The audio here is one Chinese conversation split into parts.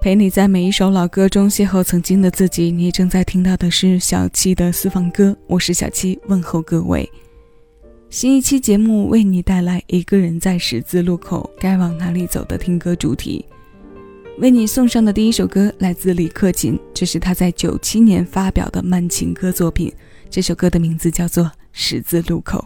陪你在每一首老歌中邂逅曾经的自己。你正在听到的是小七的私房歌，我是小七，问候各位。新一期节目为你带来《一个人在十字路口该往哪里走》的听歌主题。为你送上的第一首歌来自李克勤，这是他在九七年发表的慢情歌作品。这首歌的名字叫做《十字路口》。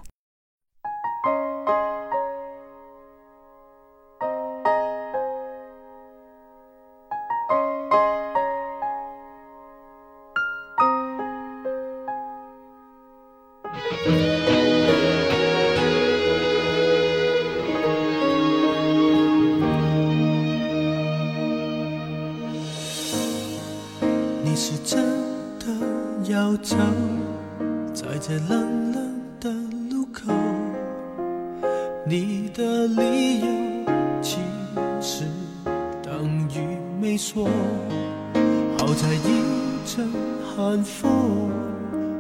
我走在这冷冷的路口你的理由其实等于没说好在一阵寒风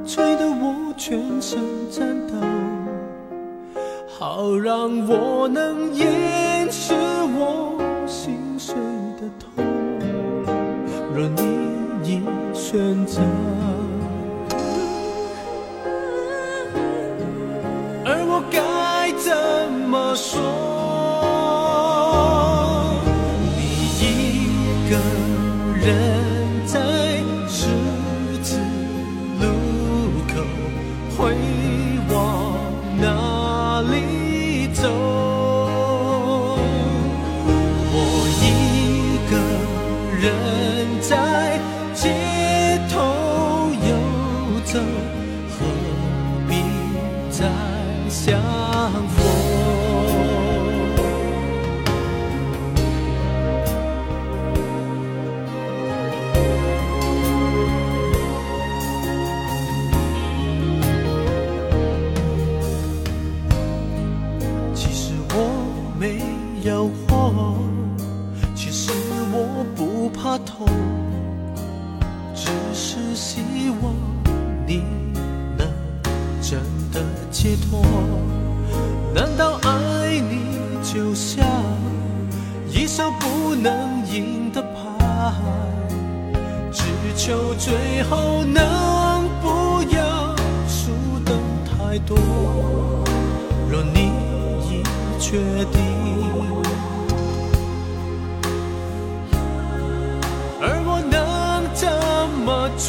吹得我全身颤抖好让我能也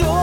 么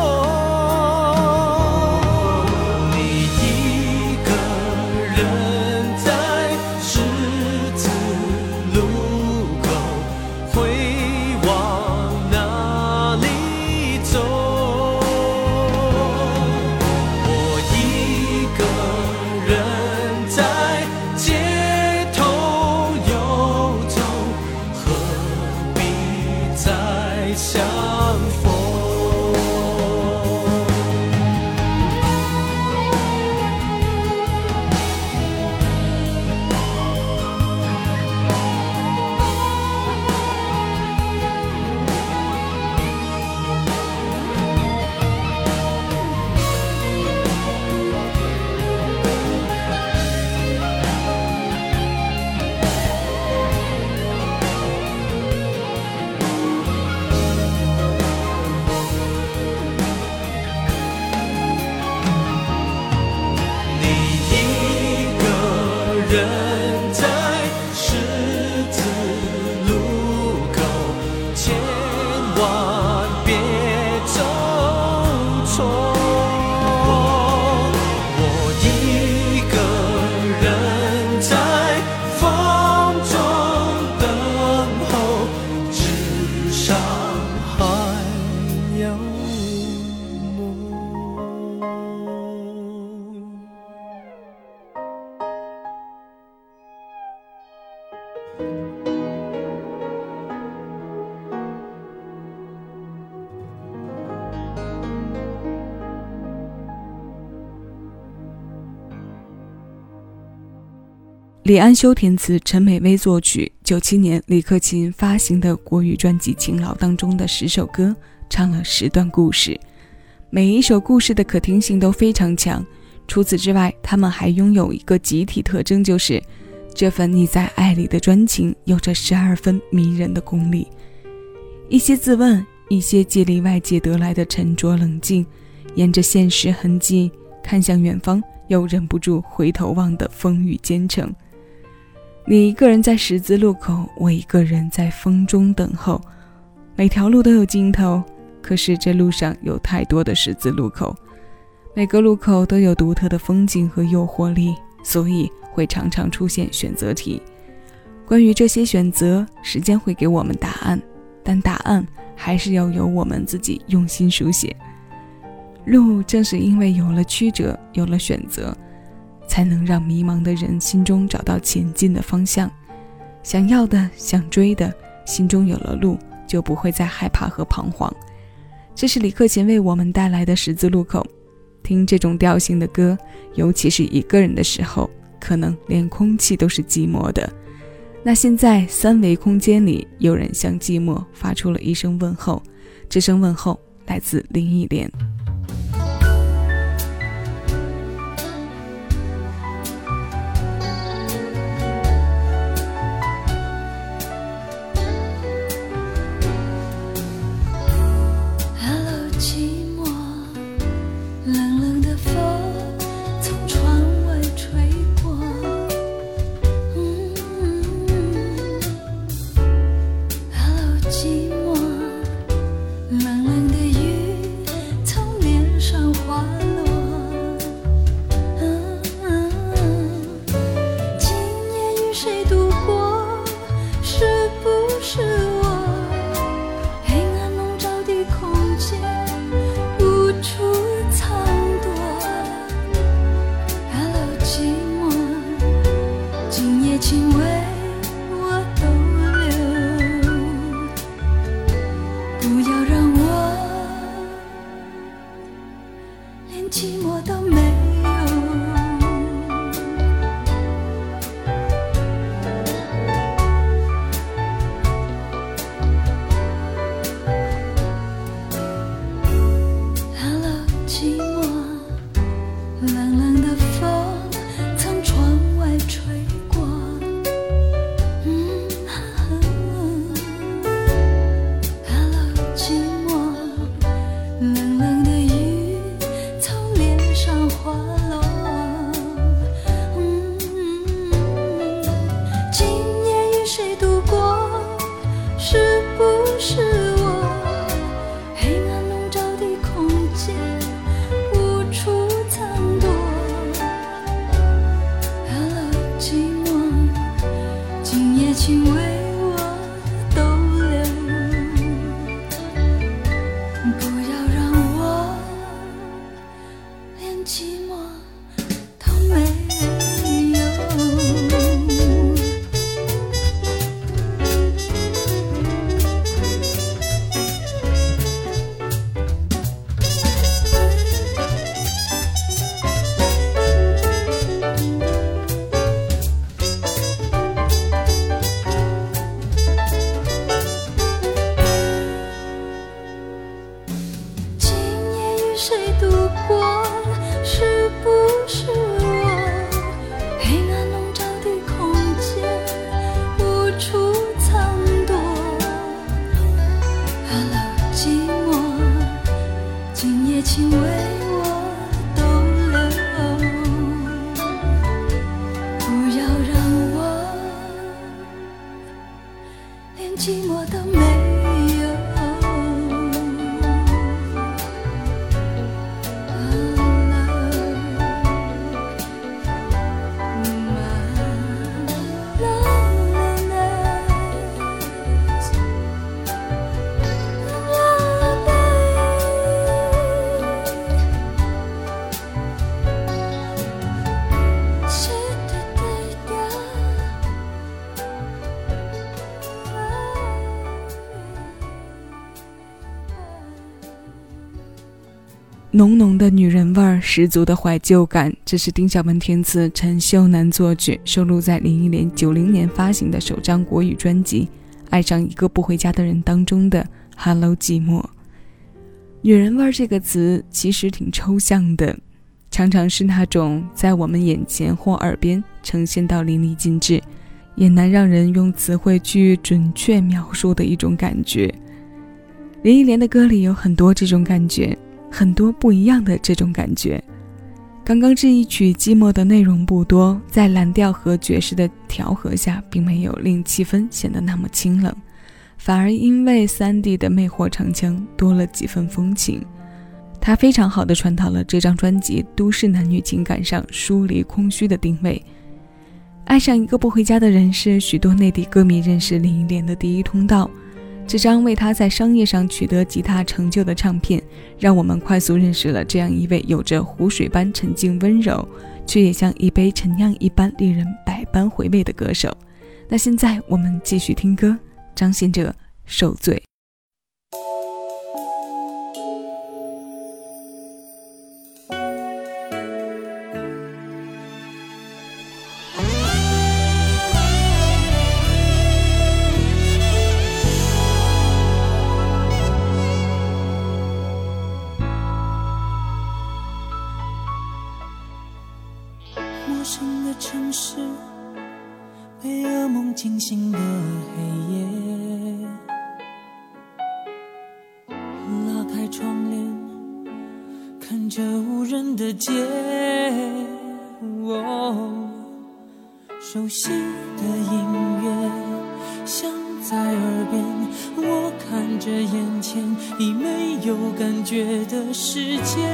李安修填词，陈美薇作曲。九七年，李克勤发行的国语专辑《勤劳》当中的十首歌，唱了十段故事，每一首故事的可听性都非常强。除此之外，他们还拥有一个集体特征，就是这份你在爱里的专情，有着十二分迷人的功力。一些自问，一些借力外界得来的沉着冷静，沿着现实痕迹看向远方，又忍不住回头望的风雨兼程。你一个人在十字路口，我一个人在风中等候。每条路都有尽头，可是这路上有太多的十字路口，每个路口都有独特的风景和诱惑力，所以会常常出现选择题。关于这些选择，时间会给我们答案，但答案还是要由我们自己用心书写。路正是因为有了曲折，有了选择。才能让迷茫的人心中找到前进的方向，想要的、想追的，心中有了路，就不会再害怕和彷徨。这是李克勤为我们带来的十字路口。听这种调性的歌，尤其是一个人的时候，可能连空气都是寂寞的。那现在三维空间里，有人向寂寞发出了一声问候，这声问候来自林忆莲。寂寞的美。的女人味儿，十足的怀旧感。这是丁小文填词，陈秀楠作曲，收录在林忆莲九零年发行的首张国语专辑《爱上一个不回家的人》当中的《Hello 寂寞》。女人味儿这个词其实挺抽象的，常常是那种在我们眼前或耳边呈现到淋漓尽致，也难让人用词汇去准确描述的一种感觉。林忆莲的歌里有很多这种感觉，很多不一样的这种感觉。刚刚这一曲《寂寞》的内容不多，在蓝调和爵士的调和下，并没有令气氛显得那么清冷，反而因为三 D 的魅惑唱腔多了几分风情。它非常好的传达了这张专辑都市男女情感上疏离空虚的定位。爱上一个不回家的人是许多内地歌迷认识林忆莲的第一通道。这张为他在商业上取得极大成就的唱片，让我们快速认识了这样一位有着湖水般沉静温柔，却也像一杯陈酿一般令人百般回味的歌手。那现在我们继续听歌，张信哲《受罪》。人的街。熟悉的音乐响在耳边，我看着眼前已没有感觉的世界。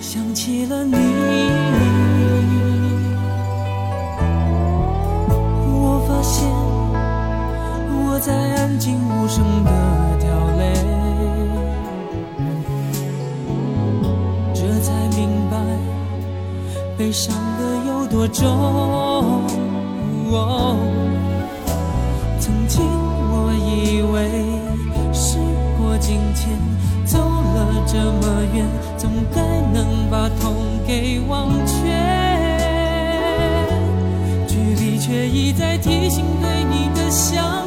想起了你，我发现我在安静无声的悲伤的有多重。曾经我以为时过境迁。走了这么远，总该能把痛给忘却。距离却一再提醒对你的想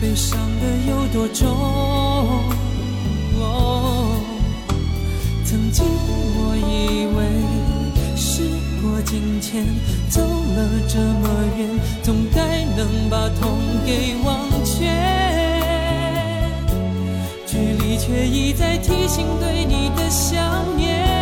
悲伤的有多重？曾经我以为时过境迁，走了这么远，总该能把痛给忘却。距离却一再提醒对你的想念。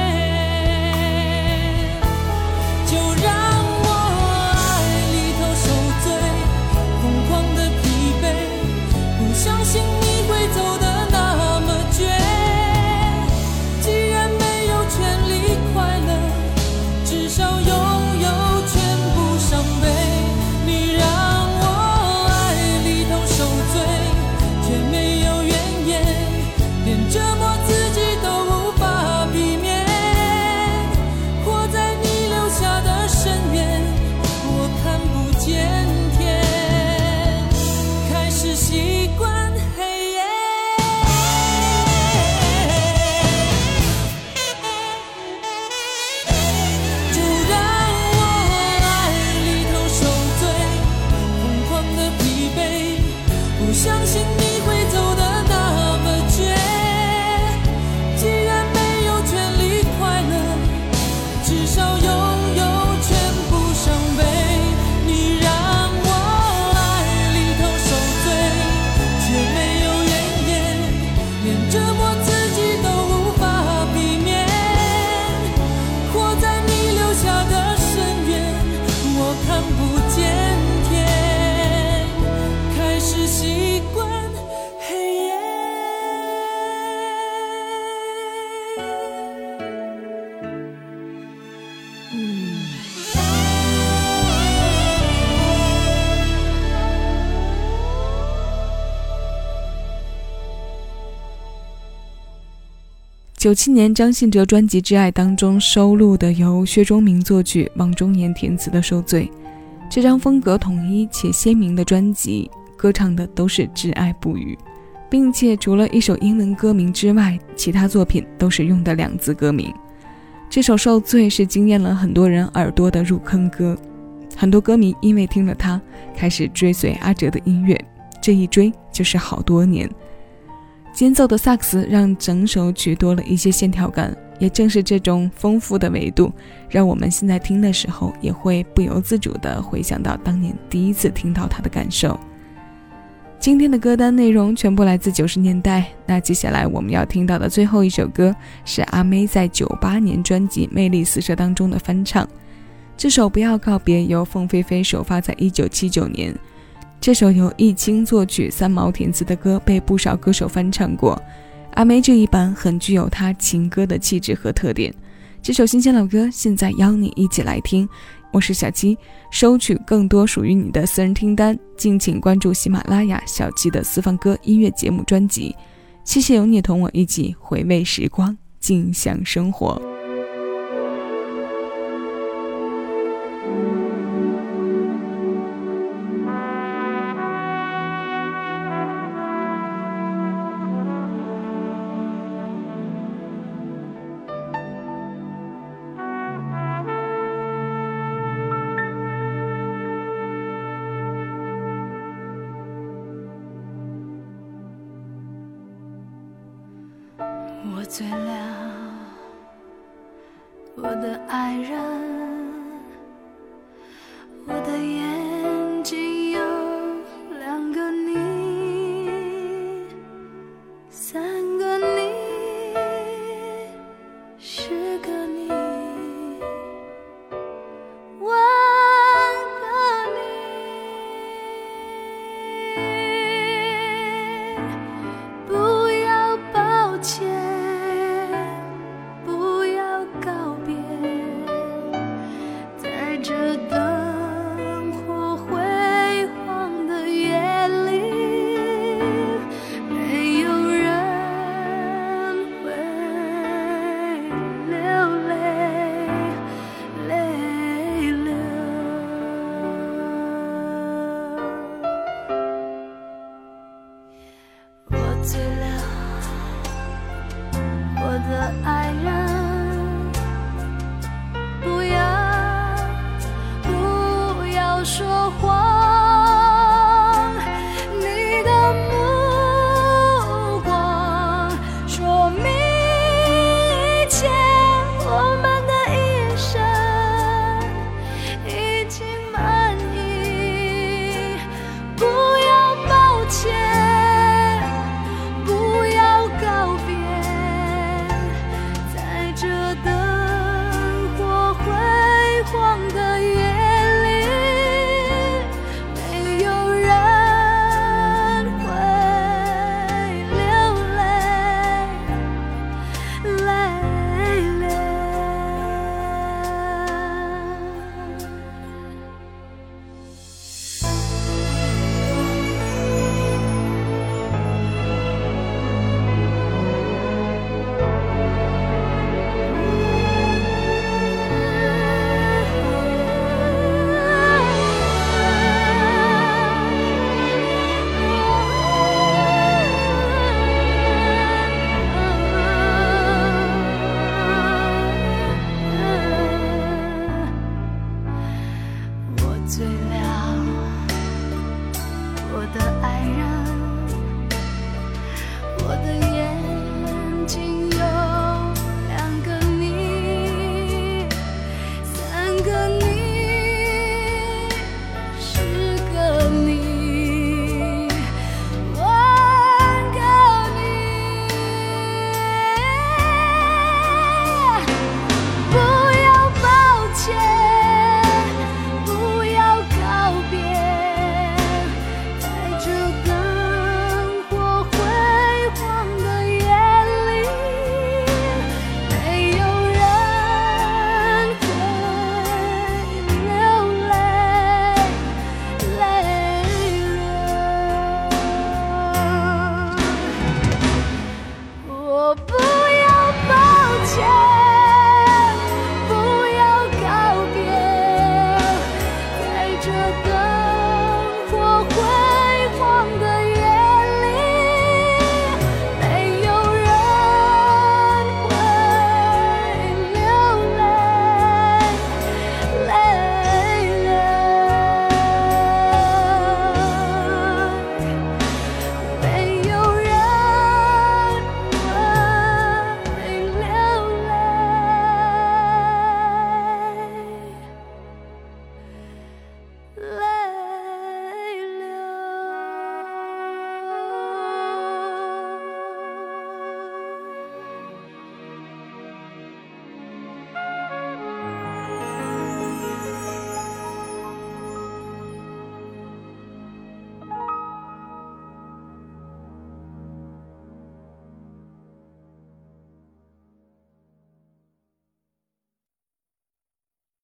九七年张信哲专辑《挚爱》当中收录的由薛忠明作曲、王中言填词的《受罪》，这张风格统一且鲜明的专辑，歌唱的都是挚爱不渝，并且除了一首英文歌名之外，其他作品都是用的两字歌名。这首《受罪》是惊艳了很多人耳朵的入坑歌，很多歌迷因为听了它，开始追随阿哲的音乐，这一追就是好多年。间奏的萨克斯让整首曲多了一些线条感，也正是这种丰富的维度，让我们现在听的时候也会不由自主地回想到当年第一次听到它的感受。今天的歌单内容全部来自九十年代，那接下来我们要听到的最后一首歌是阿妹在九八年专辑《魅力四射》当中的翻唱，这首《不要告别》由凤飞飞首发在一九七九年。这首由易清作曲、三毛填词的歌被不少歌手翻唱过，阿妹这一版很具有她情歌的气质和特点。这首新鲜老歌，现在邀你一起来听。我是小七，收取更多属于你的私人听单，敬请关注喜马拉雅小七的私房歌音乐节目专辑。谢谢有你同我一起回味时光，尽享生活。在